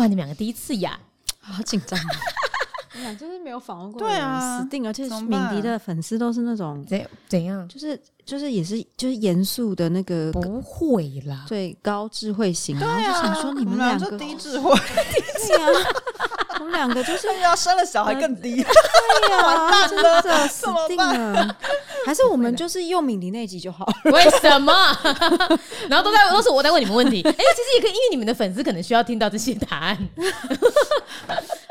哇，你们两个第一次呀？好紧张。我俩就是没有访问过的人，对啊死定了。而且敏迪的粉丝都是那种，怎怎样？就是就是也是就是严肃的那个不会啦，最高智慧型，然后对啊，就想说你们两个低智慧，对呀，我们两个就是 要，生了小孩更低。对呀，完真蛋了的死怎么定了。还是我们就是用敏迪那集就好了。为什么？然后都在都是我在问你们问题。哎、其实也可以，因为你们的粉丝可能需要听到这些答案。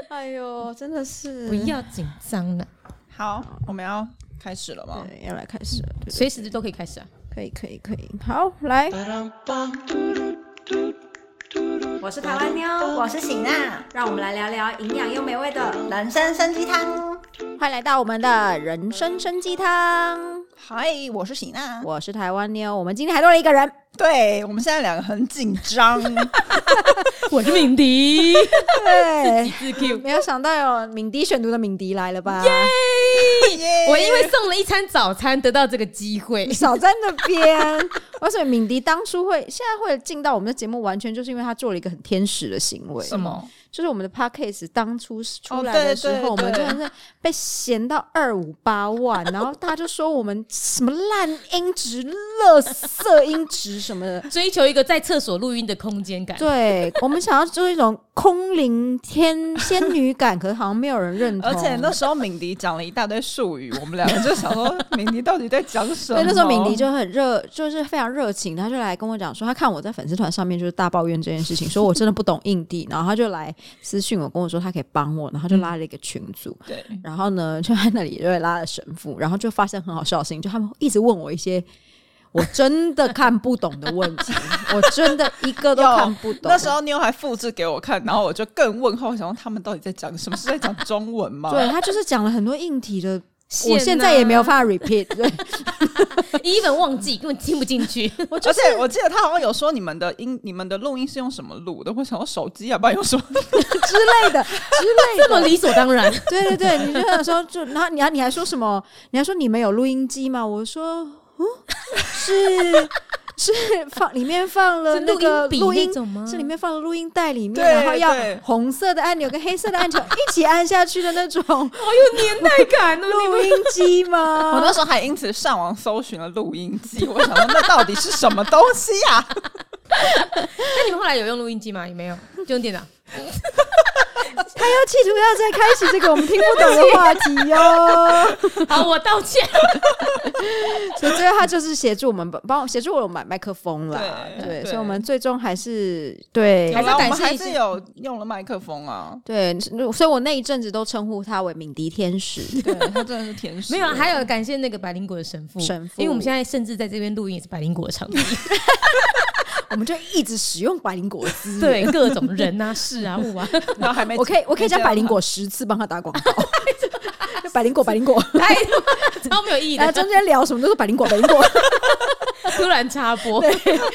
哎呦，真的是不要紧张了，好，我们要开始了吗？对，要来开始随时都可以开始啊。可以可以可以，好来。我是台湾妞，我是喜娜，让我们来聊聊营养又美味的。人参参鸡汤。欢迎来到我们的人参参鸡汤，嗨，我是喜娜。我是台湾妞，我们今天还多了一个人，对我们现在两个很紧张，我是敏迪，对，自 Q。没有想到有敏迪选读的敏迪来了吧？耶我因为送了一餐早餐得到这个机会，少在那边。为什么敏迪当初会现在会进到我们的节目，完全就是因为他做了一个很天使的行为。什么？就是我们的 podcast 当初出来的时候，对我们对真的是被嫌到二五八万，然后大家就说我们什么烂音质、垃圾音质什么的。追求一个在厕所录音的空间感。对 我们想要做一种空灵天仙女感，可是好像没有人认同。而且那时候敏迪讲了一大堆术语，我们两个就想说，敏迪到底在讲什么？对，那时候敏迪就很热，就是非常热情，他就来跟我讲说，他看我在粉丝团上面就是大抱怨这件事情，说我真的不懂印地，然后他就来私信我，跟我说他可以帮我，然后就拉了一个群组，对，然后呢就在那里就会拉了神父，然后就发生很好笑的事情，就他们一直问我一些我真的看不懂的问题，我真的一个都看不懂。那时候妞还复制给我看，然后我就更问号，想说他们到底在讲什么？是在讲中文吗？对他就是讲了很多硬体的。啊我现在也没有办法 repeat，对，，even 忘记根本听不进去。而且我记得他好像有说你们的音、你们的录音是用什么录的？我想说手机啊，不然用什么？之类的之类的，这么理所当然，对对对，你就想说，就然后你还你还说什么？你还说你们有录音机吗？我说，嗯，是 是放里面放了那个录音是里面放了录音带里面，对然后要红色的按钮跟黑色的按钮一起按下去的那种 好有年代感 录音机吗我？那时候还因此上网搜寻了录音机，我想说那到底是什么东西呀、那你们后来有用录音机吗？也没有，就用电脑。他要企图要再开启这个我们听不懂的话题哟，好，我道歉。所以最后他就是协助我们帮帮我协助我买麦克风啦，对所以我们最终还是对。还是感谢还是有用了麦克风啊。对，所以我那一阵子都称呼他为敏迪天使。对他真的是天使，没有，还有感谢那个百灵果的神父，神父。因为我们现在甚至在这边录音也是百灵果的场地，我们就一直使用百灵果汁。对，各种人啊、事啊、物啊，然后还没，我可以我可以叫百灵果十次帮他打广告。百灵果，百灵果，太超没有意义的。然后中间聊什么都是百灵果，百灵果。突然插播，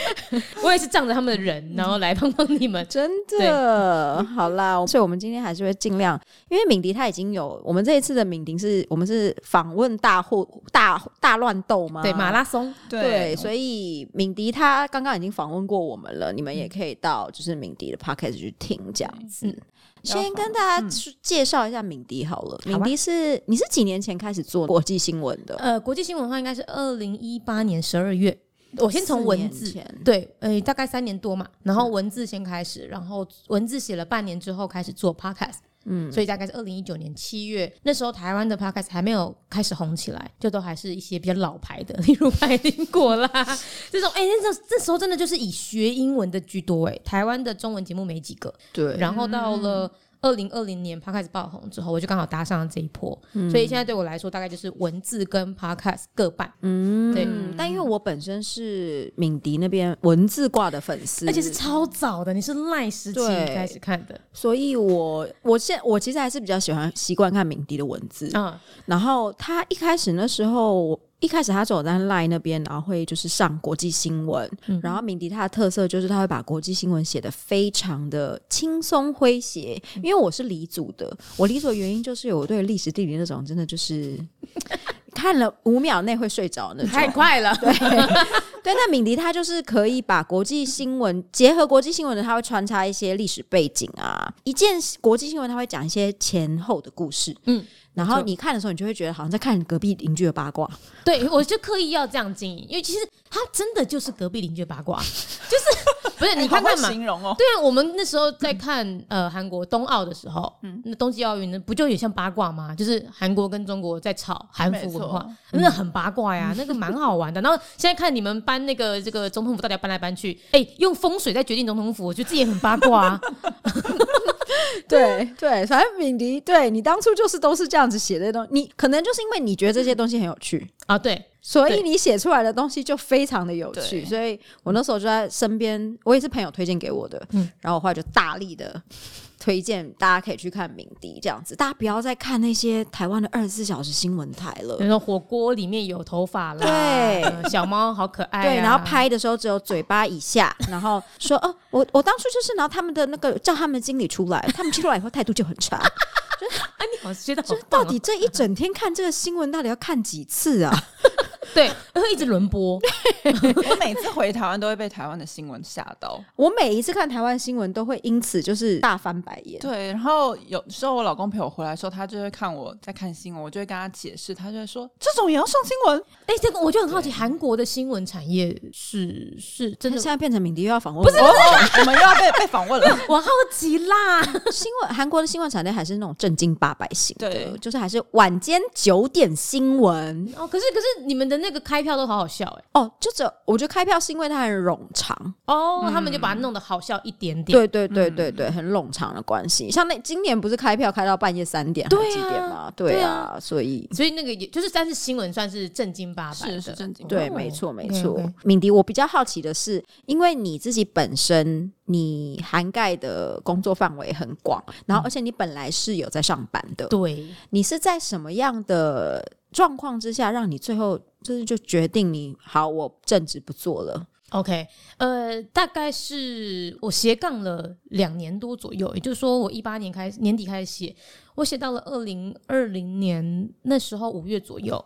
我也是仗着他们的人，然后来帮帮你们。真的，好啦，所以我们今天还是会尽量，因为敏迪他已经有，我们这一次的敏迪是我们是访问大户大大乱斗嘛？对，马拉松，对，所以敏迪他刚刚已经访问过我们了，你们也可以到就是敏迪的 podcast 去听这样子。嗯先跟大家去介绍一下敏迪好了。敏迪是你是几年前开始做国际新闻的？呃，国际新闻的话应该是二零一八年十二月。我先从文字对，呃，大概三年多嘛，然后文字先开始，然后文字写了半年之后开始做 podcast，嗯，所以大概是二零一九年七月，那时候台湾的 podcast 还没有开始红起来，就都还是一些比较老牌的，例如百灵果啦。这种，哎、那这这时候真的就是以学英文的居多、哎，台湾的中文节目没几个，对。然后到了二零二零年 podcast 爆红之后，我就刚好搭上了这一波，所以现在对我来说大概就是文字跟 podcast 各半，嗯，对。但因为我本身是敏迪那边文字挂的粉丝，而且是超早的，你是赖时期对。开始看的，所以我我现我其实还是比较喜欢习惯看敏迪的文字。嗯，然后他一开始那时候，一开始他走在 Line 那边，然后会就是上国际新闻。然后敏迪他的特色就是他会把国际新闻写得非常的轻松诙谐。因为我是离组的，我离组的原因就是我对历史地理那种真的就是 看了五秒内会睡着那种。太快了，对 对，那敏迪他就是可以把国际新闻结合国际新闻的，他会穿插一些历史背景啊，一件国际新闻，他会讲一些前后的故事，嗯。然后你看的时候，你就会觉得好像在看隔壁邻居的八卦。对，我就刻意要这样经营，因为其实他真的就是隔壁邻居的八卦，就是不是你看看嘛。形容哦，对啊，我们那时候在看呃韩国冬奥的时候，嗯，那冬季奥运呢，不就也像八卦吗？就是韩国跟中国在吵韩服文化那很八卦呀，那个蛮好玩的。然后现在看你们搬那个这个总统府，到底要搬来搬去，哎，用风水在决定总统府，我觉得这也很八卦啊。对对，反正敏迪，对你当初就是都是这样子写这些东西，你可能就是因为你觉得这些东西很有趣，啊，对，所以你写出来的东西就非常的有趣。所以我那时候就在身边，我也是朋友推荐给我的，嗯。然后我后来就大力的推荐大家可以去看鸣笛这样子，大家不要再看那些台湾的二十四小时新闻台了。比。如说火锅里面有头发啦，对。呃小猫好可爱啊，对，然后拍的时候只有嘴巴以下，然后说哦，我我当初就是，然后他们的那个叫他们经理出来，他们出来以后态度就很差，哎，你好觉得就棒哦到底这一整天看这个新闻到底要看几次啊？对，会一直轮播，我每次回台湾都会被台湾的新闻吓到。我每一次看台湾新闻都会因此就是大翻白眼。对，然后有时候我老公陪我回来的时候，他就会看我在看新闻，我就会跟他解释，他就会说这种也要上新闻。哎，这个我就很好奇，韩国的新闻产业是是真的现在变成敏迪又要访问不是，我我们又要被被访问了。我好奇啦，新闻，韩国的新闻产业还是那种正经八百型的，对就是还是晚间九点新闻哦，可是可是你们的那个开票都好好笑哎、哦。就这我觉得开票是因为它很冗长，哦，他们就把它弄得好笑一点点，对对对对对，很冗长的关系。像那今年不是开票开到半夜三点还是几点吗？对对啊，所以。所以那个也就是，但是新闻算是正经八百的，是是正经对，哦。没错，没错。敏迪，我比较好奇的是，因为你自己本身你涵盖的工作范围很广，然后而且你本来是有在上班的，对，你是在什么样的状况之下，让你最后就是就决定你好，我正职不做了？OK，呃，大概是我斜杠了两年多左右，也就是说，我一八年开始年底开始写，我写到了二零二零年那时候五月左右。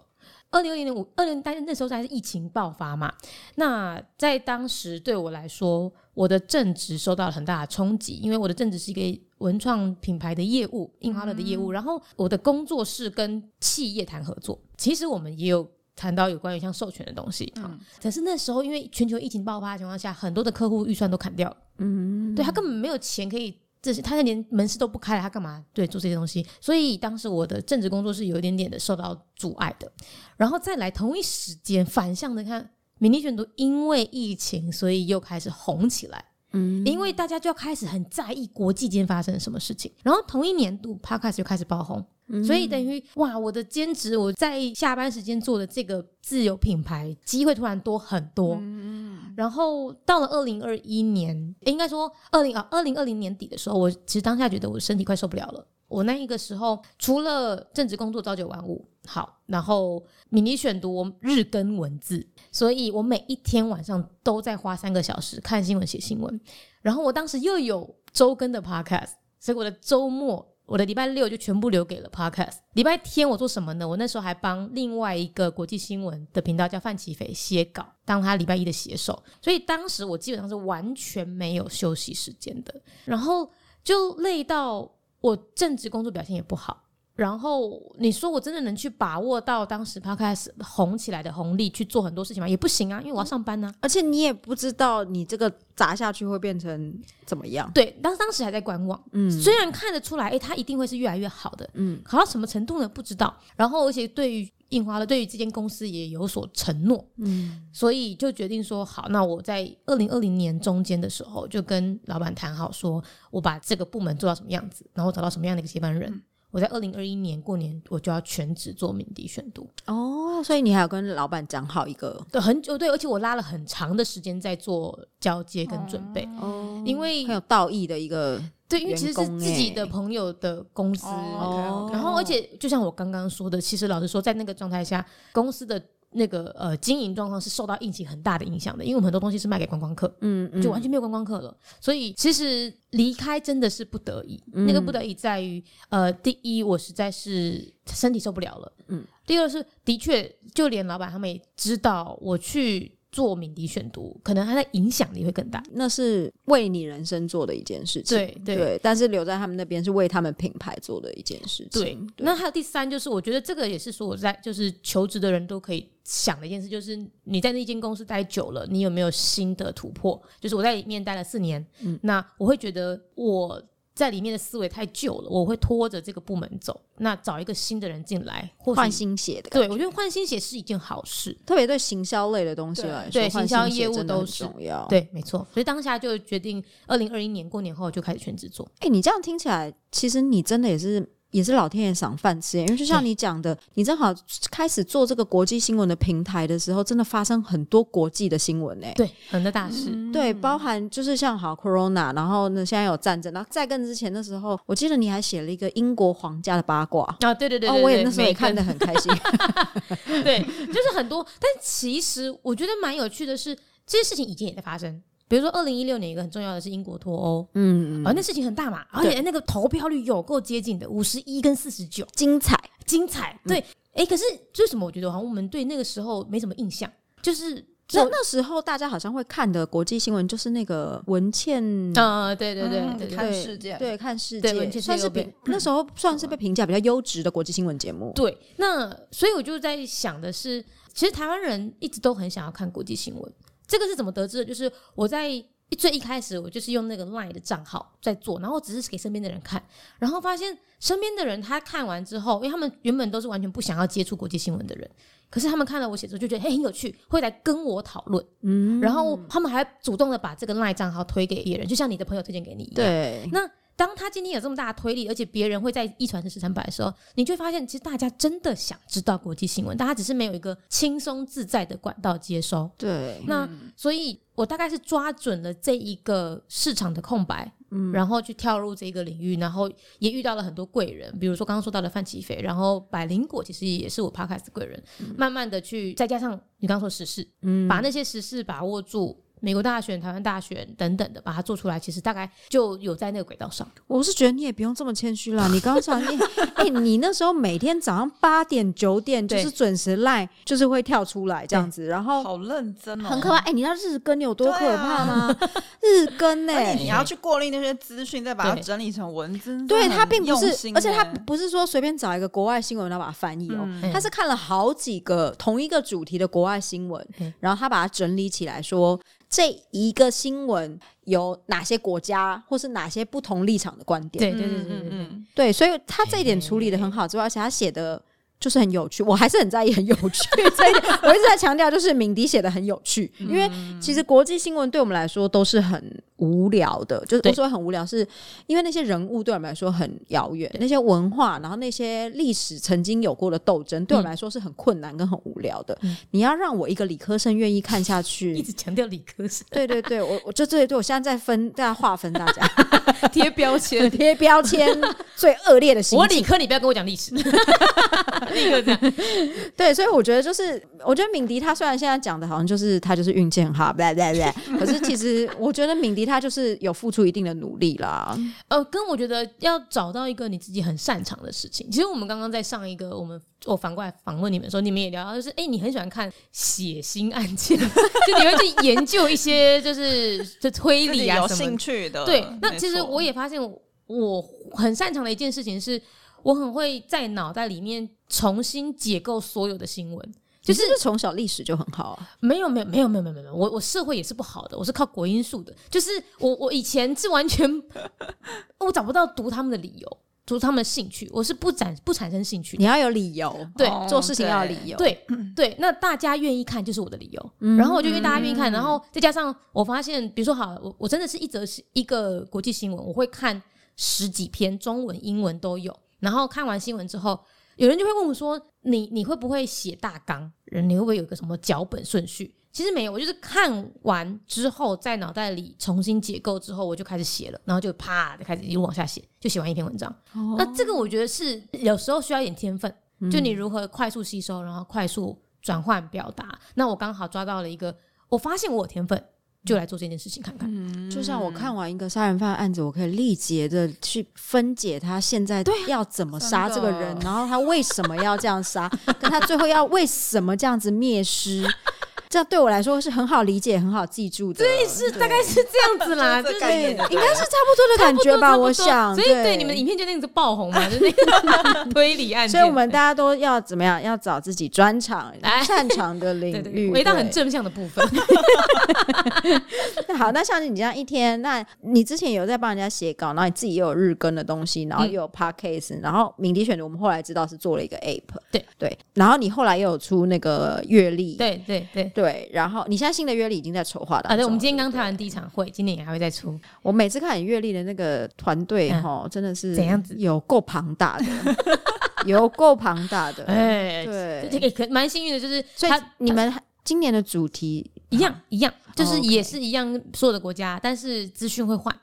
二零二零年五二零，但是那时候还是疫情爆发嘛。那在当时对我来说，我的正职受到了很大的冲击，因为我的正职是一个文创品牌的业务，印花乐的业务。然后我的工作是跟企业谈合作，其实我们也有谈到有关于像授权的东西。嗯可是那时候因为全球疫情爆发的情况下，很多的客户预算都砍掉了，嗯，对他根本没有钱可以。这是他连门市都不开了，他干嘛对做这些东西？所以当时我的正职工作是有一点点的受到阻碍的。然后再来同一时间反向的看，迷你选读因为疫情，所以又开始红起来。嗯因为大家就要开始很在意国际间发生了什么事情，然后同一年度 Podcast 就开始爆红，所以等于哇，我的兼职我在下班时间做的这个自有品牌机会突然多很多，然后到了二零二一年，诶应该说二零啊二零二零年底的时候，我其实当下觉得我身体快受不了了。我那一个时候除了正职工作朝九晚五，好，然后迷你选读我日更文字，所以我每一天晚上都在花三个小时看新闻、写新闻。然后我当时又有周更的 podcast，所以我的周末，我的礼拜六就全部留给了 podcast。礼拜天我做什么呢？我那时候还帮另外一个国际新闻的频道叫范奇斐写稿，当他礼拜一的写手。所以当时我基本上是完全没有休息时间的，然后就累到我正职工作表现也不好。然后你说我真的能去把握到当时 podcast 红起来的红利去做很多事情吗？也不行啊，因为我要上班呢、而且你也不知道你这个砸下去会变成怎么样。对，当当时还在观望，嗯虽然看得出来，诶，它一定会是越来越好的，嗯好到什么程度呢？不知道。然后，而且对于印花了，对于这间公司也有所承诺，嗯所以就决定说，好，那我在二零二零年中间的时候，就跟老板谈好说，我把这个部门做到什么样子，然后找到什么样的一个接班人。我在二零二一年过年，我就要全职做敏迪选读，哦，所以你还有跟老板讲好一个对，很久对，而且我拉了很长的时间在做交接跟准备，哦。因为很有道义的一个对，因为其实是自己欸的朋友的公司，哦。然后而且就像我刚刚说的，其实老实说，在那个状态下，公司的那个呃经营状况是受到疫情很大的影响的，因为我们很多东西是卖给观光客，嗯嗯，就完全没有观光客了。所以其实离开真的是不得已，那个不得已在于呃，第一我实在是身体受不了了，嗯，第二是的确就连老板他们也知道我去。做敏迪选读，可能它的影响力会更大。那是为你人生做的一件事情，对对对。但是留在他们那边是为他们品牌做的一件事情。对。那还有第三，就是我觉得这个也是说我在就是求职的人都可以想的一件事，就是你在那间公司待久了，你有没有新的突破？就是我在里面待了四年，嗯，那我会觉得我。在里面的思维太旧了，我会拖着这个部门走。那找一个新的人进来，换新血的。对，我觉得换新血是一件好事，特别对行销类的东西来说，对行销业务都是重要。对，没错。所以当下就决定，二零二一年过年后就开始全职做。哎，你这样听起来，其实你真的也是。也是老天爷赏饭吃，因为就像你讲的，你正好开始做这个国际新闻的平台的时候，真的发生很多国际的新闻呢。对，很多大事，对，包含就是像好 Corona，然后呢现在有战争，然后再更之前的时候，我记得你还写了一个英国皇家的八卦啊，对对对，我也那时候也看得很开心。对，就是很多，但其实我觉得蛮有趣的是，这些事情以前也在发生。比如说，二零一六年一个很重要的是英国脱欧，嗯，啊，那事情很大嘛，而且那个投票率有够接近的，五十一跟四十九，精彩，精彩，对，哎，可是为什么我觉得好像我们对那个时候没什么印象？就是那那时候大家好像会看的国际新闻就是那个文倩，呃，对对对，看世界，对看世界，算是比那时候算是被评价比较优质的国际新闻节目。对，那所以我就在想的是，其实台湾人一直都很想要看国际新闻。这个是怎么得知的？就是我在最一开始，我就是用那个 LINE 的账号在做，然后只是给身边的人看，然后发现身边的人他看完之后，因为他们原本都是完全不想要接触国际新闻的人，可是他们看了我写作就觉得嘿很有趣，会来跟我讨论，嗯，然后他们还主动的把这个 LINE 账号推给别人，就像你的朋友推荐给你一样，对，那。当他今天有这么大的推力，而且别人会在一传十、十传百的时候，你就会发现，其实大家真的想知道国际新闻，大家只是没有一个轻松自在的管道接收。对，那所以我大概是抓准了这一个市场的空白，嗯，然后去跳入这个领域，然后也遇到了很多贵人，比如说刚刚说到的范启飞，然后百灵果其实也是我 podcast 贵人，慢慢的去再加上你刚刚说时事，嗯，把那些时事把握住。美国大选、台湾大选等等的，把它做出来，其实大概就有在那个轨道上。我是觉得你也不用这么谦虚啦。你刚刚讲，你 哎，你那时候每天早上八点、九点就是准时赖，就是会跳出来这样子，然后好认真哦，很可怕。哎，你知道日更有多可怕吗？日更呢，你要去过滤那些资讯，再把它整理成文字。对它并不是，而且它不是说随便找一个国外新闻然后把它翻译哦，他是看了好几个同一个主题的国外新闻，然后他把它整理起来说。这一个新闻有哪些国家，或是哪些不同立场的观点？对对对对对对，所以他这一点处理的很好之外，而且他写的。就是很有趣，我还是很在意很有趣这一点。我一直在强调，就是敏迪写的很有趣，因为其实国际新闻对我们来说都是很无聊的。就是我说很无聊，是因为那些人物对我们来说很遥远，那些文化，然后那些历史曾经有过的斗争，对我们来说是很困难跟很无聊的。你要让我一个理科生愿意看下去，一直强调理科生。对对对，我我就对对，我现在在分大家划分大家 贴标签，贴标签最恶劣的。我理科，你不要跟我讲历史。立刻这样，对，所以我觉得就是，我觉得敏迪他虽然现在讲的好像就是他就是运气很好，对对对，可是其实我觉得敏迪他就是有付出一定的努力啦。呃，跟我觉得要找到一个你自己很擅长的事情。其实我们刚刚在上一个，我们我反过来访问你们的时候，你们也聊到，就是哎，你很喜欢看血腥案件，就你会去研究一些就是就推理啊，有兴趣的。对，那其实我也发现我很擅长的一件事情是。我很会在脑袋里面重新解构所有的新闻，就是从小历史就很好啊。没有没有没有没有没有没有，我我社会也是不好的，我是靠国因素的。就是我我以前是完全 我找不到读他们的理由，读他们的兴趣，我是不产不产生兴趣。你要有理由，对，做事情要有理由，对对。那大家愿意看就是我的理由，然后我就因为大家愿意看，然后再加上我发现，比如说好，我我真的是一则一个国际新闻，我会看十几篇，中文英文都有。然后看完新闻之后，有人就会问我说：“你你会不会写大纲？人你会不会有一个什么脚本顺序？”其实没有，我就是看完之后在脑袋里重新解构之后，我就开始写了，然后就啪就开始一路往下写，就写完一篇文章。那这个我觉得是有时候需要一点天分，就你如何快速吸收，然后快速转换表达。那我刚好抓到了一个，我发现我有天分，就来做这件事情看看。就像我看完一个杀人犯案子，我可以力竭的去分解他现在要怎么杀这个人，然后他为什么要这样杀，跟他最后要为什么这样子灭尸，这样对我来说是很好理解、很好记住的。对，是大概是这样子啦，就 就是应该是差不多的感觉吧，我想。所以对你们影片就那个爆红嘛，就是那个推理案件。所以我们大家都要怎么样？要找自己专长、哎擅长的领域。回到很正向的部分。那好，那像你这样一天，那你之前有在帮人家写稿，然后你自己也有日更的东西，然后嗯又有 podcast，、然后敏迪选的，我们后来知道是做了一个 app，对对，然后你后来又有出那个阅历，对对对。对，然后你现在新的阅历已经在筹划当中啊，对，我们今天了刚开完第一场会，今年也还会再出。我每次看你阅历的那个团队嗯。哈，真的是怎样子？有够庞大的，有够庞大的，哎，对。这个可蛮幸运的，就是所以他你们今年的主题一样一样，就是也是一样所有的国家，但是资讯会换。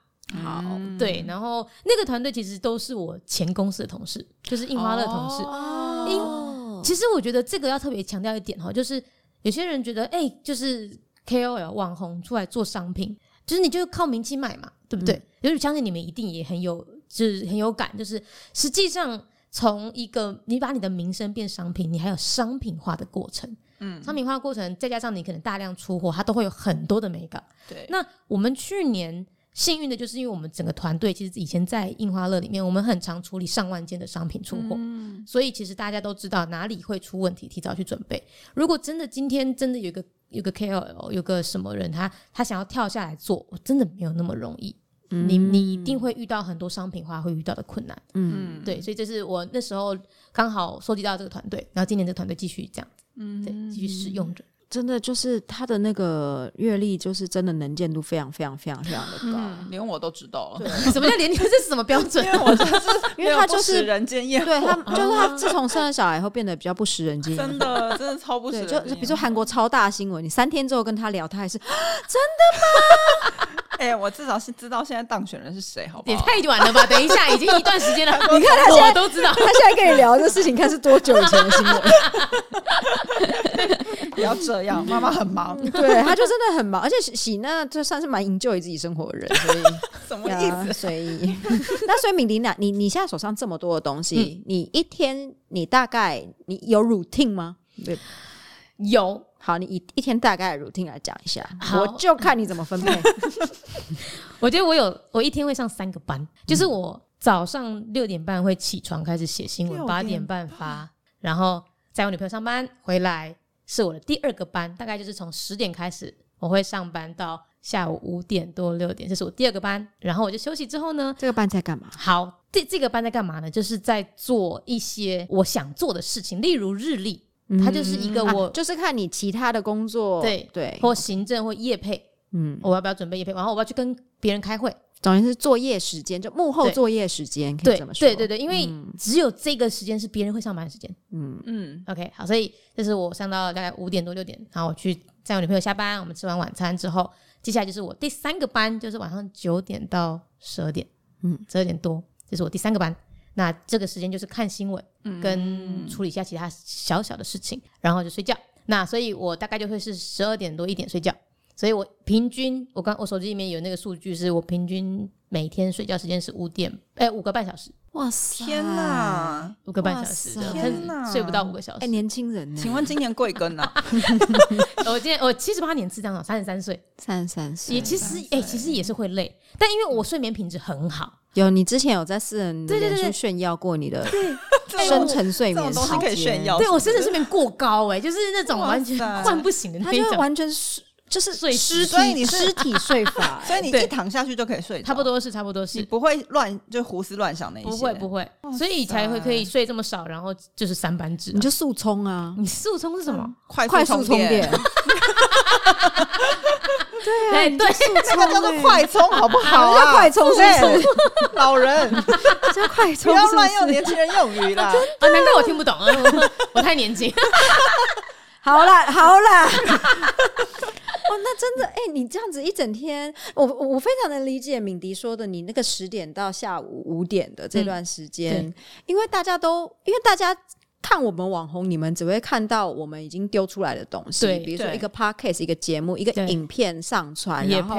好，对，然后那个团队其实都是我前公司的同事，就是印花乐同事。哦，其实我觉得这个要特别强调一点哈，就是有些人觉得，哎、就是 KOL 网红出来做商品，就是你就是靠名气卖嘛，对不对？就是相信你们一定也很有，就是很有感，就是实际上从一个你把你的名声变商品，你还有商品化的过程。嗯，商品化的过程，再加上你可能大量出货，它都会有很多的美感。对，那我们去年幸运的就是，因为我们整个团队其实以前在印花乐里面，我们很常处理上万件的商品出货，所以其实大家都知道哪里会出问题，提早去准备。如果真的今天真的有一个有个 KOL 有个什么人，他他想要跳下来做，我真的没有那么容易。你你一定会遇到很多商品化会遇到的困难，嗯，对，所以这是我那时候刚好收集到这个团队，然后今年这个团队继续这样子，嗯，对，继续使用着。真的就是他的那个阅历，就是真的能见度非常非常非常非常的高，嗯，连我都知道了，什么叫连你这是什么标准因？为我就是 因为他就是对他就是他自从生了小孩以后变得比较不食人间烟火。真的真的超不食，人间烟火。就比如说韩国超大新闻，你三天之后跟他聊，他还是哎、我至少是知道现在当选人是谁，好不也？太晚了吧！等一下，已经一段时间了。你看他现在都知道。他现在跟你聊这事情，看是多久以前的新闻。不要这样，妈妈很忙，对，他就真的很忙，而且喜喜那就算是蛮 enjoy 自己生活的人，所以 什么意思？呀随意。那所以敏迪娜，你你现在手上这么多的东西，你一天你大概你有 routine 吗？对，有，好，你以一天大概的 routine 来讲一下，好我就看你怎么分配。我觉得我有，我一天会上三个班，就是我早上六点半会起床开始写新闻，八点半发，然后在我女朋友上班回来是我的第二个班，大概就是从十点开始我会上班到下午五点多六点，这是我第二个班，然后我就休息之后呢，这个班在干嘛？好，这这个班在干嘛呢？就是在做一些我想做的事情，例如日历，它就是一个啊我、就是看你其他的工作，对对，或行政或业配，嗯，我要不要准备业配，然后我要去跟别人开会，总而言之，作业时间就幕后作业时间，可以对这么说。对对对，因为只有这个时间是别人会上班的时间。嗯，OK，好，所以这是我上到大概五点多六点，然后我去载我女朋友下班，我们吃完晚餐之后，接下来就是我第三个班，就是晚上九点到十二点，嗯，十二点多，这是我第三个班。那这个时间就是看新闻，跟处理一下其他小小的事情，然后就睡觉。那所以我大概就会是十二点多一点睡觉，所以我平均，我刚我手机里面有那个数据，是我平均每天睡觉时间是五点，哎、五个半小时，哇塞，天！哪！五个半小时天哪睡不到五个小时。哎，年轻人呢？请问今年贵庚啊？我今年我七十八年次这样，三十三岁，三十三岁也其实哎、其实也是会累，但因为我睡眠品质很好，有，你之前有在私人对对对对脸书炫耀过你的对。深层睡眠时种东西可以间炫耀，对我是不是？甚至睡眠过高哎、就是那种完全塞。换不醒的那他就完全是就是睡尸所以你是体尸体睡法，所以你一躺下去就可以睡，差不多是差不多是。你是。不会乱就胡思乱想那一些，不会不会，所以才会可以睡这么少，然后就是三班制啊、你就速冲啊，你速充是什么？快快速充电。对啊，哎对，这个叫做快充，好不好叫啊？快充是不是？老人叫快充不要乱用？年轻人用语啦。啊，难怪我听不懂啊，我我太年轻。好啦，好啦。哦，那真的，哎、你这样子一整天，我我我非常能理解敏迪说的，你那个十点到下午五点的这段时间，嗯因为大家都，因为大家看我们网红，你们只会看到我们已经丢出来的东西，比如说一个 podcast、一个节目、一个影片上传，然后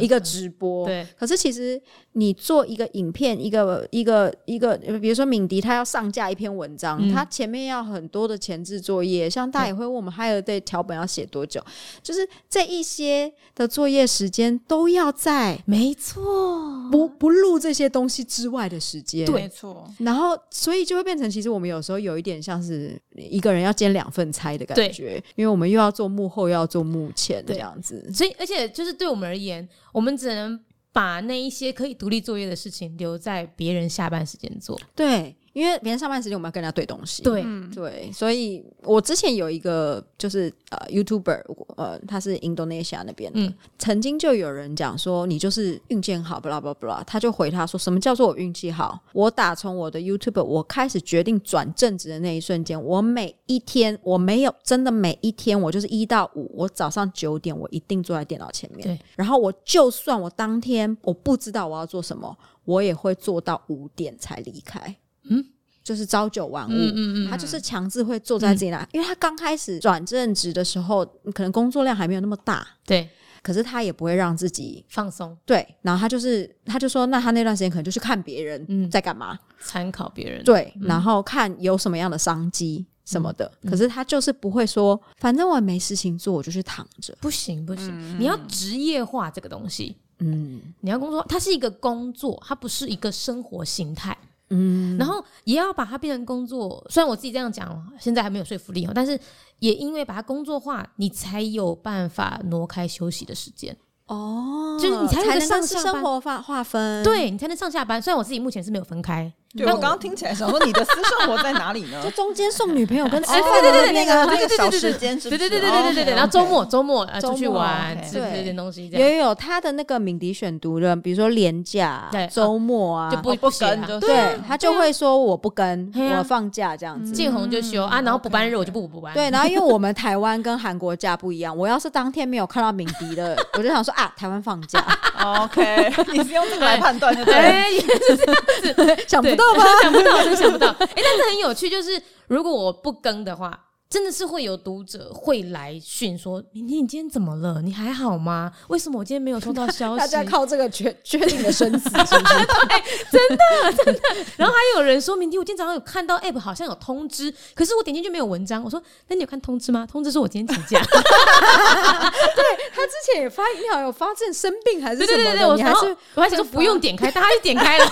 一个直播。对。可是其实你做一个影片，一个一个一个，比如说敏迪他要上架一篇文章，嗯。他前面要很多的前置作业，像大家也会问我们 hire day 脚本要写多久，就是这一些的作业时间都要在没错，不不录这些东西之外的时间。没错，然后，所以就会变成，其实我们有时候有一点像是一个人要兼两份差的感觉，因为我们又要做幕后，又要做幕前这样子。所以而且就是对我们而言，我们只能把那一些可以独立作业的事情留在别人下班时间做。对，因为别人上班时间我们要跟人家对东西。对，对，所以我之前有一个就是呃 YouTuber，呃，他是 Indonesia 那边的，嗯。曾经就有人讲说你就是运气好，b l a 拉 blah blah，他就回他说什么叫做我运气好？我打从我的 YouTube 我开始决定转正职的那一瞬间，我每一天我没有真的每一天我就是一到五，我早上九点我一定坐在电脑前面，对，然后我就算我当天我不知道我要做什么，我也会做到五点才离开，嗯。就是朝九晚五，嗯嗯嗯，他就是强制会坐在自己那，因为他刚开始转正职的时候，可能工作量还没有那么大，对，可是他也不会让自己放松，对，然后他就是他就说，那他那段时间可能就去看别人嗯。在干嘛，参考别人。对，然后看有什么样的商机什么的，可是他就是不会说，反正我也没事情做，我就去躺着，不行不行，你要职业化这个东西，嗯。你要工作，它是一个工作，它不是一个生活形态。嗯，然后也要把它变成工作。虽然我自己这样讲，现在还没有说服力哦，但是也因为把它工作化，你才有办法挪开休息的时间。哦，就是你才能上下班生活划划分，对你才能上下班。虽然我自己目前是没有分开，对我我刚刚听起来想说你的私生活在哪里呢？就中间送女朋友跟吃哦饭的对对对，那个那个小时间是不是，对对对对对对对对。然后周末周末呃出去玩对这点东西，这样也有他的那个敏迪选读的，比如说廉价对、周末啊，就不哦不跟对他就会说我不跟，我放假这样子。见红就休啊，然后补班日我就不补补班。对，然后因为我们台湾跟韩国假不一样，我要是当天没有看到敏迪的，我就想说啊，台湾放假，OK，你是用这个来判断就对想不对到吧？想不到，真想不到。哎，但是很有趣，就是如果我不更的话。真的是会有读者会来讯说：“明天你今天怎么了？你还好吗？为什么我今天没有收到消息？” 大家靠这个决决定的生死，是不是？然后还有人说：“明天我今天早上有看到 app 好像有通知，可是我点进去没有文章。”我说：“那你有看通知吗？通知说我今天请假。对他之前也发，你好像有发现生病还”是什么的，对对对对，我还是我还想说不用点开，大家就点开了，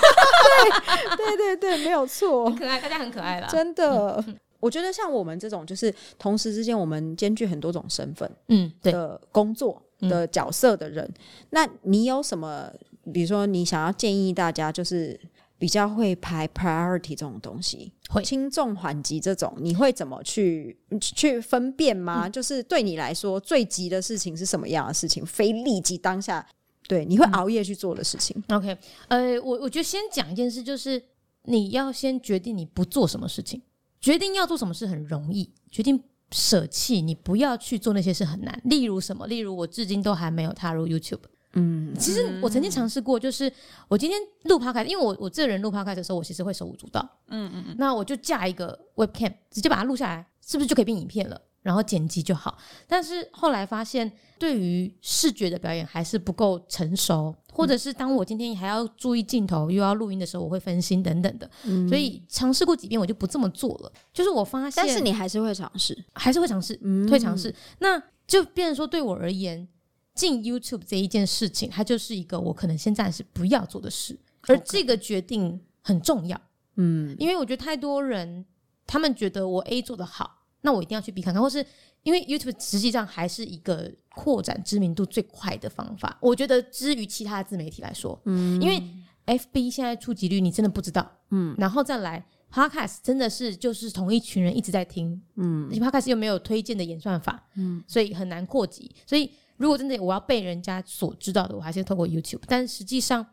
对对对，没有错很，可爱，大家很可爱啦。真的。我觉得像我们这种，就是同时之间我们兼具很多种身份嗯，对，的工作的角色的人，那你有什么？比如说，你想要建议大家，就是比较会排 priority 这种东西，会轻重缓急这种，你会怎么去去分辨吗？就是对你来说，最急的事情是什么样的事情？非立即当下，对，你会熬夜去做的事情。OK，呃，我我觉得先讲一件事，就是你要先决定你不做什么事情，决定要做什么事很容易，决定舍弃你不要去做那些事很难。例如什么？例如我至今都还没有踏入 YouTube。嗯，其实我曾经尝试过，就是我今天录 podcast，因为我我这人录 podcast 的时候，我其实会手舞足蹈，嗯嗯嗯，那我就架一个 webcam，直接把它录下来，是不是就可以变影片了？然后剪辑就好。但是后来发现，对于视觉的表演还是不够成熟，或者是当我今天还要注意镜头又要录音的时候，我会分心等等的，所以尝试过几遍，我就不这么做了。就是我发现，但是你还是会尝试。还是会尝试，会尝试。那就变成说，对我而言，进 YouTube 这一件事情，它就是一个我可能先暂时不要做的事，而这个决定很重要。嗯，因为我觉得太多人，他们觉得我 A 做的好，那我一定要去 B 看看，或是因为 YouTube 实际上还是一个扩展知名度最快的方法。我觉得，之于其他的自媒体来说，嗯，因为 FB 现在触及率你真的不知道，嗯，然后再来 Podcast 真的是就是同一群人一直在听，嗯，Podcast 又没有推荐的演算法，嗯，所以很难扩及。所以如果真的我要被人家所知道的，我还是透过 YouTube。但实际上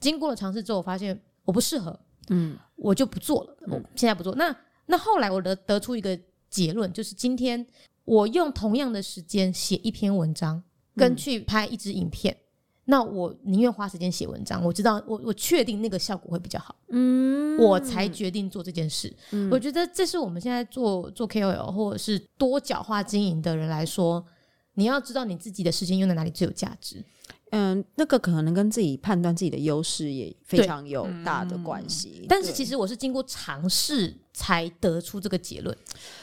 经过了尝试之后，我发现我不适合，嗯，我就不做了。我现在不做。那那后来我得得出一个结论，就是今天我用同样的时间写一篇文章，跟去拍一支影片，那我宁愿花时间写文章，我知道我我确定那个效果会比较好，嗯。我才决定做这件事。我觉得这是我们现在做做 KOL 或者是多角化经营的人来说，你要知道你自己的时间用在哪里最有价值。嗯，那个可能跟自己判断自己的优势也非常有大的关系。但是其实实我是经过尝试才得出这个结论。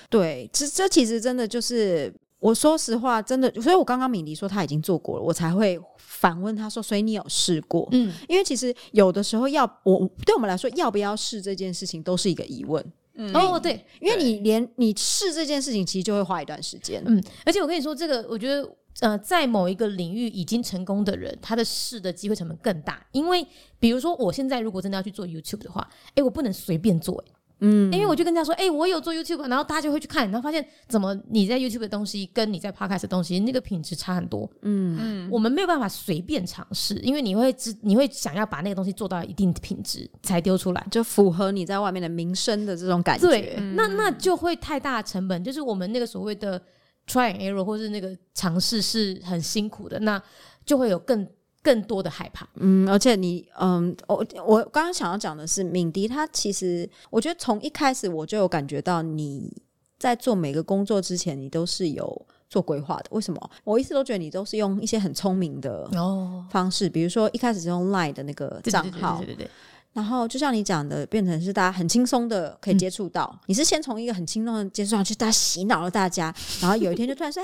对，这这其实真的就是。我说实话，真的，所以我刚刚敏迪说他已经做过了，我才会反问他说：“所以你有试过？”嗯，因为其实有的时候要我对我们来说，要不要试这件事情都是一个疑问，嗯哦，对，因为你连你试这件事情，其实就会花一段时间。嗯，而且我跟你说，这个我觉得，呃，在某一个领域已经成功的人，他的试的机会成本更大。因为比如说，我现在如果真的要去做 YouTube 的话，诶，我不能随便做、诶嗯，因为我就跟大家说，诶，我有做 YouTube，然后大家就会去看，然后发现怎么你在 YouTube 的东西跟你在 Podcast 的东西那个品质差很多。嗯，我们没有办法随便尝试，因为你会知，你会想要把那个东西做到一定品质才丢出来。就符合你在外面的名声的这种感觉。对，那那就会太大的成本，就是我们那个所谓的 try and error 或是那个尝试是很辛苦的，那就会有更更多的害怕。嗯，而且你，嗯，我我刚刚想要讲的是，敏迪他其实，我觉得从一开始我就有感觉到你在做每个工作之前，你都是有做规划的。为什么？我一直都觉得你都是用一些很聪明的哦，方式，比如说一开始是用 Line 的那个对对对账号对，对对对，然后就像你讲的，变成是大家很轻松的可以接触到。你是先从一个很轻松的接触上去，大家洗脑了大家，然后有一天就突然说：“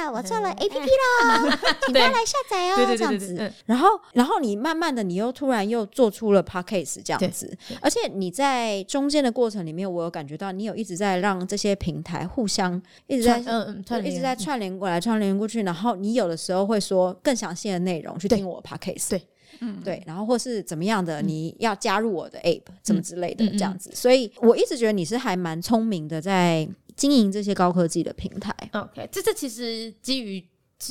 嗨，我做了 APP 喽，请大家来下载哦。”这样子。然后，然后你慢慢的，你又突然又做出了 podcast 这样子，而且你在中间的过程里面，我有感觉到你有一直在让这些平台互相一直在串嗯嗯一直在串联过来，串联过去，然后你有的时候会说更详细的内容去听我的 podcast，对，嗯对，然后或是怎么样的，你要加入我的 app，怎么之类的这样子，所以我一直觉得你是还蛮聪明的，在经营这些高科技的平台。OK，这这其实基于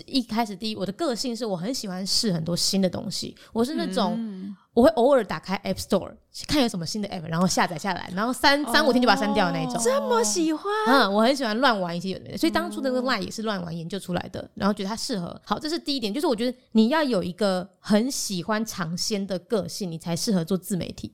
一开始第一，我的个性是我很喜欢试很多新的东西，我是那种、嗯我会偶尔打开 App Store 看有什么新的 App，然后下载下来，然后三、三五天就把它删掉的那一种。这么喜欢，嗯，我很喜欢乱玩一些有的没的，所以当初那个 Line 也是乱玩研究出来的，然后觉得它适合。好，这是第一点，就是我觉得你要有一个很喜欢尝鲜的个性，你才适合做自媒体，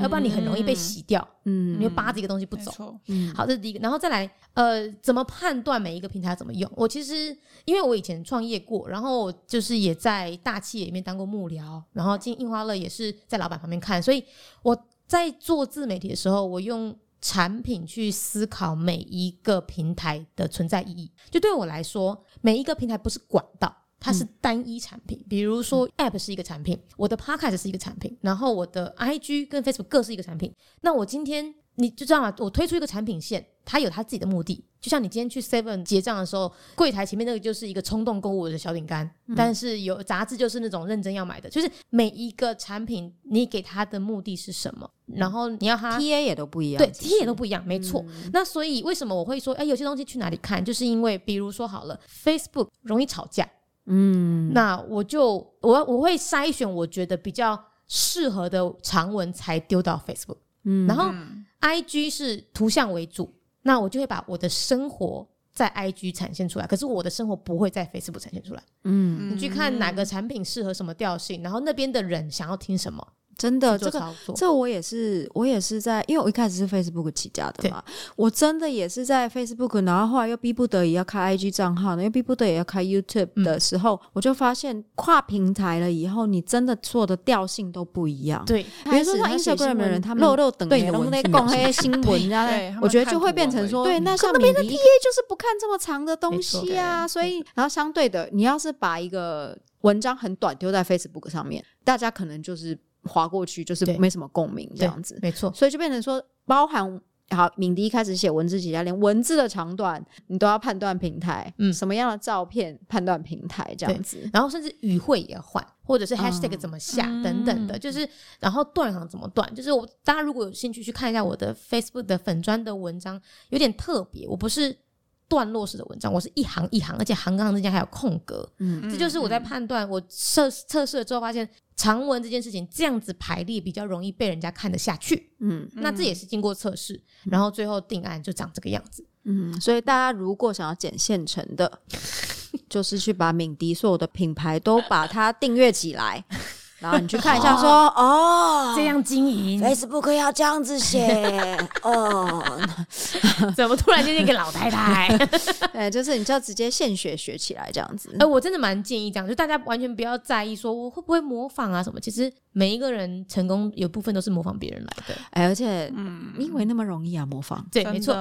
要不然你很容易被洗掉，嗯你会扒着一个东西不走。嗯好，这是第一个，然后再来，呃，怎么判断每一个平台怎么用？我其实因为我以前创业过，然后就是也在大企业里面当过幕僚，然后进印花乐也是在老板旁边看，所以我在做自媒体的时候，我用产品去思考每一个平台的存在意义。就对我来说，每一个平台不是管道。它是单一产品，比如说 App 是一个产品，我的 Podcast 是一个产品，然后我的 IG 跟 Facebook 各是一个产品。那我今天你就知道吗？我推出一个产品线，它有它自己的目的。就像你今天去 Seven 结账的时候，柜台前面那个就是一个冲动购物的小饼干，但是有杂志就是那种认真要买的。就是每一个产品，你给它的目的是什么，然后你要它 T A 也都不一样，对 TA 也都不一样，没错。那所以为什么我会说，哎，有些东西去哪里看？就是因为比如说好了，Facebook 容易吵架，嗯，那我就我我会筛选我觉得比较适合的长文才丢到 Facebook，嗯。然后嗯。IG 是图像为主，那我就会把我的生活在 IG 展现出来，可是我的生活不会在 Facebook 展现出来。嗯，你去看哪个产品适合什么调性，然后那边的人想要听什么，真的这个。这我也是，我也是在，因为我一开始是 Facebook 起家的嘛，我真的也是在 Facebook，然后后来又逼不得已要开 IG 账号，又逼不得已要开 YouTube 的时候，我就发现跨平台了以后，你真的做的调性都不一样。对，比如说像 Instagram 的人，他们肉肉等对，能不能讲那些新闻，然 后对他们我觉得就会变成说，主对，那像那边的 TA 就是不看这么长的东西啊，所以然后相对的，你要是把一个文章很短丢在 Facebook 上面，大家可能就是划过去，就是没什么共鸣这样子，没错，所以就变成说，包含。好，敏迪一开始写文字起家，连文字的长短你都要判断平台，嗯。什么样的照片判断平台这样子，然后甚至语汇也换，或者是 hashtag 嗯怎么下、等等的，就是然后断行怎么断，就是我大家如果有兴趣去看一下我的 Facebook 的粉砖的文章，有点特别，我不是段落式的文章，我是一行一行，而且行跟行之间还有空格，嗯这就是我在判断我测测试了之后发现长文这件事情这样子排列比较容易被人家看得下去，嗯那这也是经过测试，然后最后定案就长这个样子。嗯，所以大家如果想要剪现成的，就是去把敏迪所有的品牌都把它订阅起来，然后你去看一下 说，哦，这样经营，Facebook 要这样子写 哦，怎么突然间一个老太太？对，就是你就要直接现学学起来这样子哎、。我真的蛮建议这样，就大家完全不要在意说我会不会模仿啊什么。其实每一个人成功有部分都是模仿别人来的。哎，而且嗯，因为那么容易啊？模仿对，没错，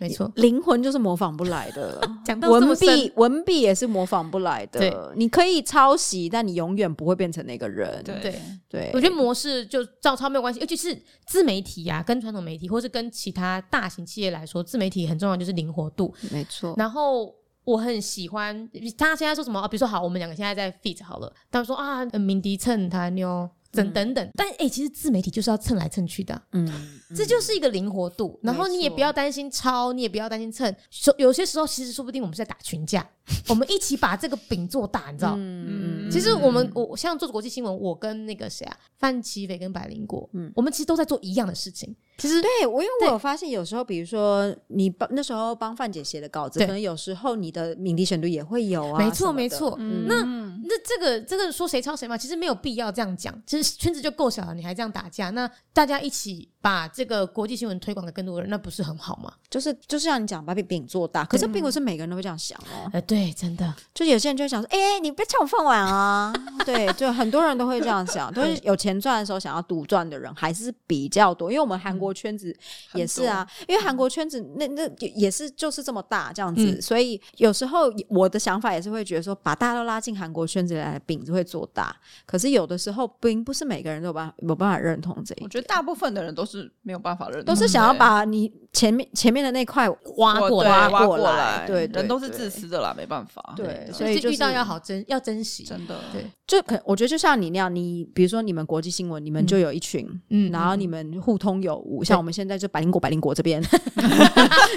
没错。灵魂就是模仿不来的，讲到文笔，文笔也是模仿不来对的。你可以抄袭，但你永远不会变成那个人。对对对，我觉得模式就照抄没有关系，尤其是自媒体呀、跟传统媒体，或是跟其他大型企业来说，自媒体很重要就是灵活度。没错。然后我很喜欢，他现在说什么？啊比如说好，我们两个现在在 fit 好了，他们说啊，呃敏迪蹭他妞。等等等，但哎、其实自媒体就是要蹭来蹭去的啊、嗯，这就是一个灵活度。然后你也不要担心抄，你也不要担心蹭。说有些时候，其实说不定我们是在打群架，我们一起把这个饼做大，你知道？嗯嗯其实我们我像做国际新闻，我跟那个谁啊，范奇斐跟百灵果，嗯我们其实都在做一样的事情。其实对我，因为我有发现，有时候比如说你帮那时候帮范姐写的稿子，可能有时候你的敏迪选读也会有啊，没错没错。嗯那那这个这个说谁抄谁嘛，其实没有必要这样讲。其实圈子就够小了，你还这样打架，那大家一起把这个国际新闻推广给更多人，那不是很好吗？就是就是像你讲把饼做大，可是并不是每个人都会这样想哦。呃，对，真的，就有些人就会想说，哎、你别抢我饭碗啊！对，就很多人都会这样想，都是有钱赚的时候想要独赚的人还是比较多，因为我们韩国圈子也是啊，因为韩国圈子那那也也是就是这么大这样子，嗯所以有时候我的想法也是会觉得说，把大家都拉进韩国圈子来，饼子会做大。可是有的时候并不是每个人都有办法有办法认同这一点，我觉得大部分的人都是没有办法认同，都是想要把你前面前面的那块挖过来，挖过来。来，对对人都是自私的啦，没办法，对所所以以就是遇到要好珍要珍惜。真的。对。就可我觉得就像你那样，你比如说你们国际新闻，你们就有一群，嗯然后你们互通有无，像我们现在就百灵果百灵果这边，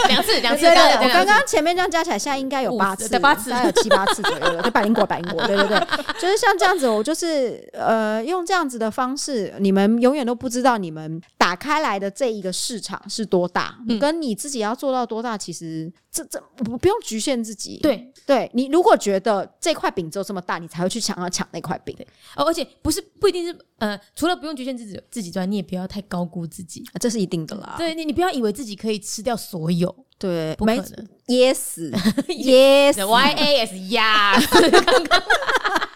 两 次两次，我刚刚前面这样加起来，现在应该有八次，对八次。大概有七八次左右了，就百灵果百灵果，对对对，就是像这样子，我就是呃用这样子的方式，你们永远都不知道你们打开来的这一个市场是多大，嗯。跟你自己要做到多大，其实这这不不用局限自己，对。对，你如果觉得这块饼只有这么大，你才会去抢要抢那块饼，哦，而且不是不一定是呃，除了不用局限自己自己之外，你也不要太高估自己。这是一定的啦，对你，你不要以为自己可以吃掉所有，对，没不可能。噎死，噎死，Y A S 呀，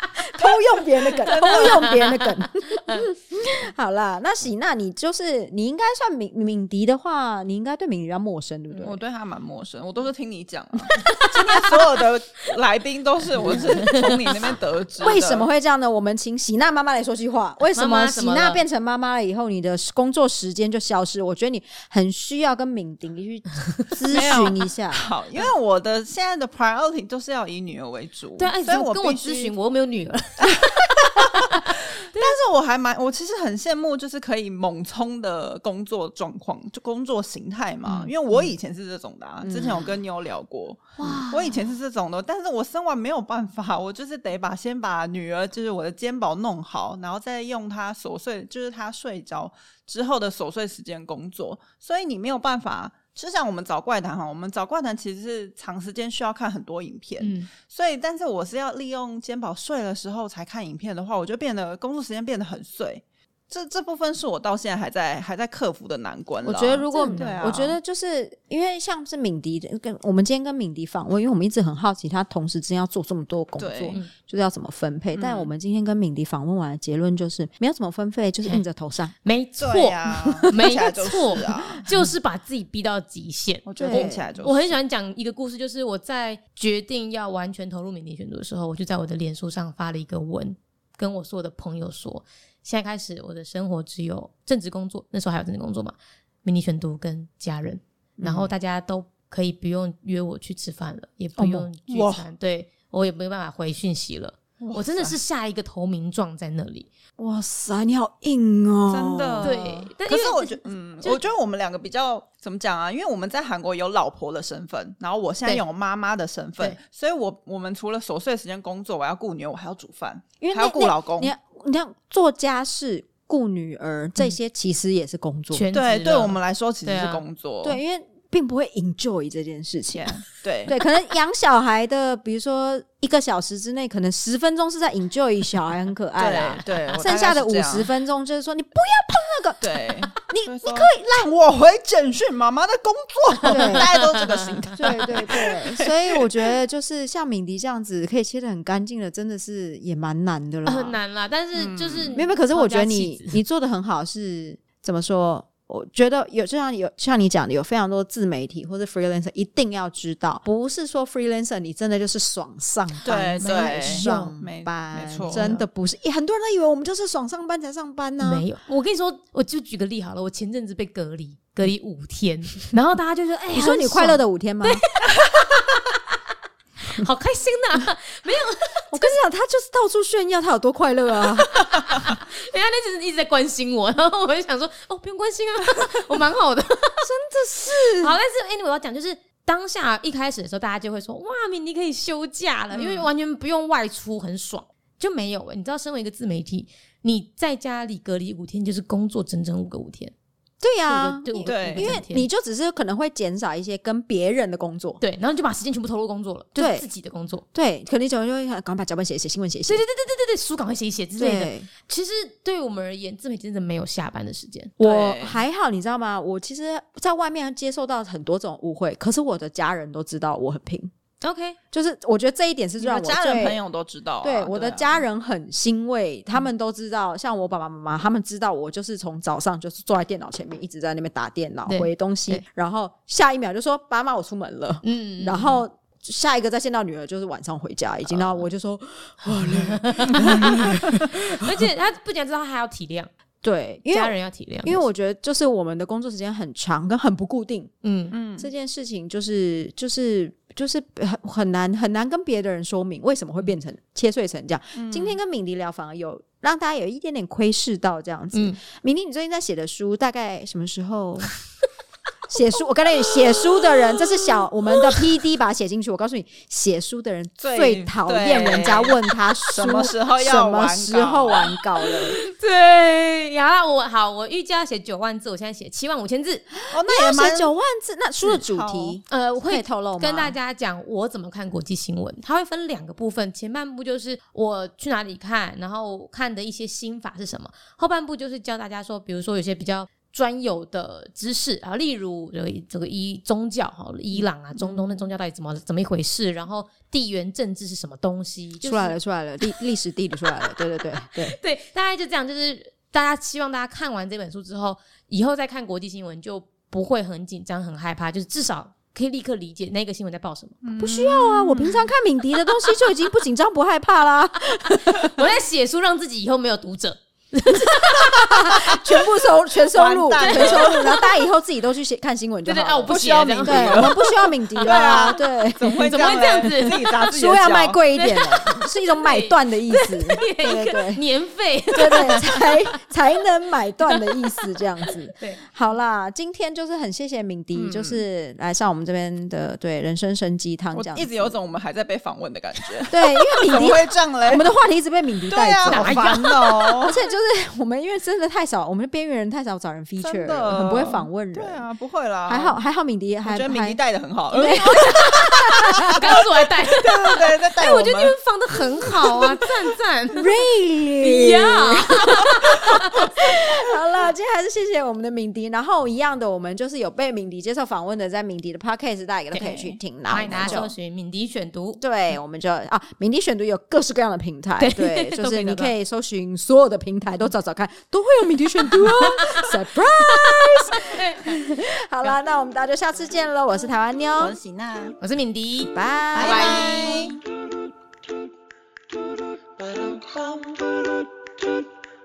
偷用别人的梗，偷用别人的梗。好啦，那喜娜，你就是你应该算敏敏迪的话，你应该对敏迪比较陌生，对不对？我对他蛮陌生，我都是听你讲啊。今天所有的来宾都是我是从你那边得知。为什么会这样呢？我们请喜娜妈妈来说句话。为什么喜娜变成妈妈了以后，你的工作时间就消失？我觉得你很需要跟敏迪去咨询一下。好？因为我的现在的 priority 都是要以女儿为主，对所以我跟我咨询？我又没有女儿，我还蛮，我其实很羡慕，就是可以猛冲的工作状况，就工作形态嘛。嗯因为我以前是这种的、啊，之前有跟妞聊过，哇我以前是这种的，但是我生完没有办法，我就是得把先把女儿，就是我的肩膀弄好，然后再用她琐碎，就是她睡着之后的琐碎时间工作，所以你没有办法。就像我们找怪谈哈，我们找怪谈其实是长时间需要看很多影片，嗯，所以，但是我是要利用肩膀睡的时候才看影片的话，我就变得工作时间变得很碎。这这部分是我到现在还在还在克服的难关。我觉得如果对啊我觉得就是因为像是敏迪的跟我们今天跟敏迪访问，因为我们一直很好奇他同时之间要做这么多工作就是要怎么分配。但嗯我们今天跟敏迪访问完的结论就是没有怎么分配，就是硬着头上。没错，没错啊，就是把自己逼到极限。我觉得听起来就是。我很喜欢讲一个故事，就是我在决定要完全投入敏迪选读的时候，我就在我的脸书上发了一个文，跟我所有的朋友说，现在开始我的生活只有正职工作，那时候还有正职工作嘛，迷你选读跟家人，然后大家都可以不用约我去吃饭了，也不用聚哇餐，对我也没办法回讯息了。我真的是下一个投名状在那里，哇塞，你好硬哦！真的对但可是我觉得，嗯，我觉得我们两个比较怎么讲啊？因为我们在韩国有老婆的身份，然后我现在有妈妈的身份，所以我我们除了琐碎的时间工作，我要顾女儿，我还要煮饭，因为还要顾老公你。要你像做家事、顾女儿，这些其实也是工作。全职对，对了我们来说其实是工作。对，因为并不会 enjoy 这件事情。钱，对对，可能养小孩的，比如说一个小时之内，可能十分钟是在 enjoy 小孩很可爱啦，对剩下的五十分钟就是说你不要碰那个对，你你你可以让我回简讯妈妈的工作，对大家都是这个心态。要，对对对，所以我觉得就是像敏迪这样子可以切的很干净的，真的是也蛮难的了，很。难啦，但是就是没有，没有可是我觉得你你做的很好，是怎么说？我觉得有就像有像你讲的，有非常多自媒体或者 freelancer 一定要知道，不是说 freelancer 你真的就是爽上班，对对上没班，没错真的不是。诶很多人都以为我们就是爽上班才上班呢、没有。我跟你说，我就举个例好了，我前阵子被隔离，隔离五天，然后大家就说：“哎、你说你快乐的，五天吗？好开心呐、没有 我跟你讲，他就是到处炫耀他有多快乐啊！人家那阵一直在关心我，然后我就想说：哦，不用关心啊，我蛮好的，真的是。好，但是 anyway 我要讲就是。当下一开始的时候，大家就会说：“哇，明你可以休假了，因为完全不用外出，很爽。”就没有、欸。你知道，身为一个自媒体，你在家里隔离五天，就是工作整整五个五天。对呀、对因为你就只是可能会减少一些跟别人的工作，对，然后你就把时间全部投入工作了，就是对自己的工作。对，可能你就会赶快把脚本写一写，新闻写一写对，对对对对对对，书赶快写一写之类的。其实对于我们而言，自媒体真的没有下班的时间。我对还好，你知道吗？我其实在外面接受到很多种误会，可是我的家人都知道我很拼，OK，就是我觉得这一点是你让我家人朋友都知道啊，对我的啊。家人很欣慰，他们都知道，像我爸爸妈妈，他们知道我就是从早上就是坐在电脑前面一直在那边打电脑回东西，然后下一秒就说爸妈我出门了，嗯，然后下一个再见到女儿就是晚上回家，已经到我就说 而且他不仅知道，他还要体谅对，因家为人要体谅，因为我觉得就是我们的工作时间很长跟很不固定，嗯嗯，这件事情就是就是就是很很难很难跟别的人说明为什么会变成切碎成这样。嗯今天跟敏迪聊，反而有让大家有一点点窥视到这样子。嗯，敏迪，你最近在写的书大概什么时候？写书，我告诉你，写书的人，这是小我们的 P D 把它写进去。我告诉你，写书的人最最讨厌人家问他什么时候要什么完时候稿完稿了。对然后，我好，我预计要写九万字，我现在写七万五千字。哦，那也蛮写九万字，那书的主题呃，我会透露吗？跟大家讲我怎么看国际新闻，它会分两个部分，前半部就是我去哪里看，然后看的一些心法是什么，后半部就是教大家说，比如说有些比较。专有的知识啊，例如这个这个伊宗教哈，伊朗啊、中东那宗教到底怎么怎么一回事，然后地缘政治是什么东西，就是出来了，出来了，历 历史地理出来了，对对对对。对，大概就这样，就是大家希望大家看完这本书之后，以后再看国际新闻就不会很紧张、很害怕，就是至少可以立刻理解那个新闻在报什么。不需要啊，我平常看敏迪的东西就已经不紧张不害怕啦，我在写书，让自己以后没有读者。全部收全收入，全收入，然后大家以后自己都去写看新闻就对对，啊，我。不不需要敏迪对，我们不需要敏迪啦，对，怎么会怎么会这样子嘞自己砸自己 书要卖贵一点的，是一种买断的意思，对对对。年费。对对，才才能买断的意思，这样子。对，好啦，今天就是很谢谢敏迪，嗯就是来上我们这边的对人生生鸡汤这样子。一直有种我们还在被访问的感觉，对，因为敏迪会这样嘞？我们的话题一直被敏迪带对啊，走，好烦哦而。且就是我们因为真的太少，我们边缘人太少找人 feature，很不会访问人。对啊，不会啦，还好，还好，敏迪我还觉得敏迪带的很好，对对刚刚是我还带，对对，在带哎，我觉得你们们放的很好啊，赞 赞。really 呀，好了，今天还是谢谢我们的敏迪。然后一样的，我们就是有被敏迪接受访问的，在敏迪的 podcast 大家都可以去听。然后欢迎大家搜寻敏迪选读。对，我们就啊，敏迪选读有各式各样的平台，对就是你可以搜寻所有的平台台都找找看，都会有敏迪选读哦。Surprise！好了，那我们大家就下次见喽。我是台湾妞喜娜，我是敏迪，拜拜。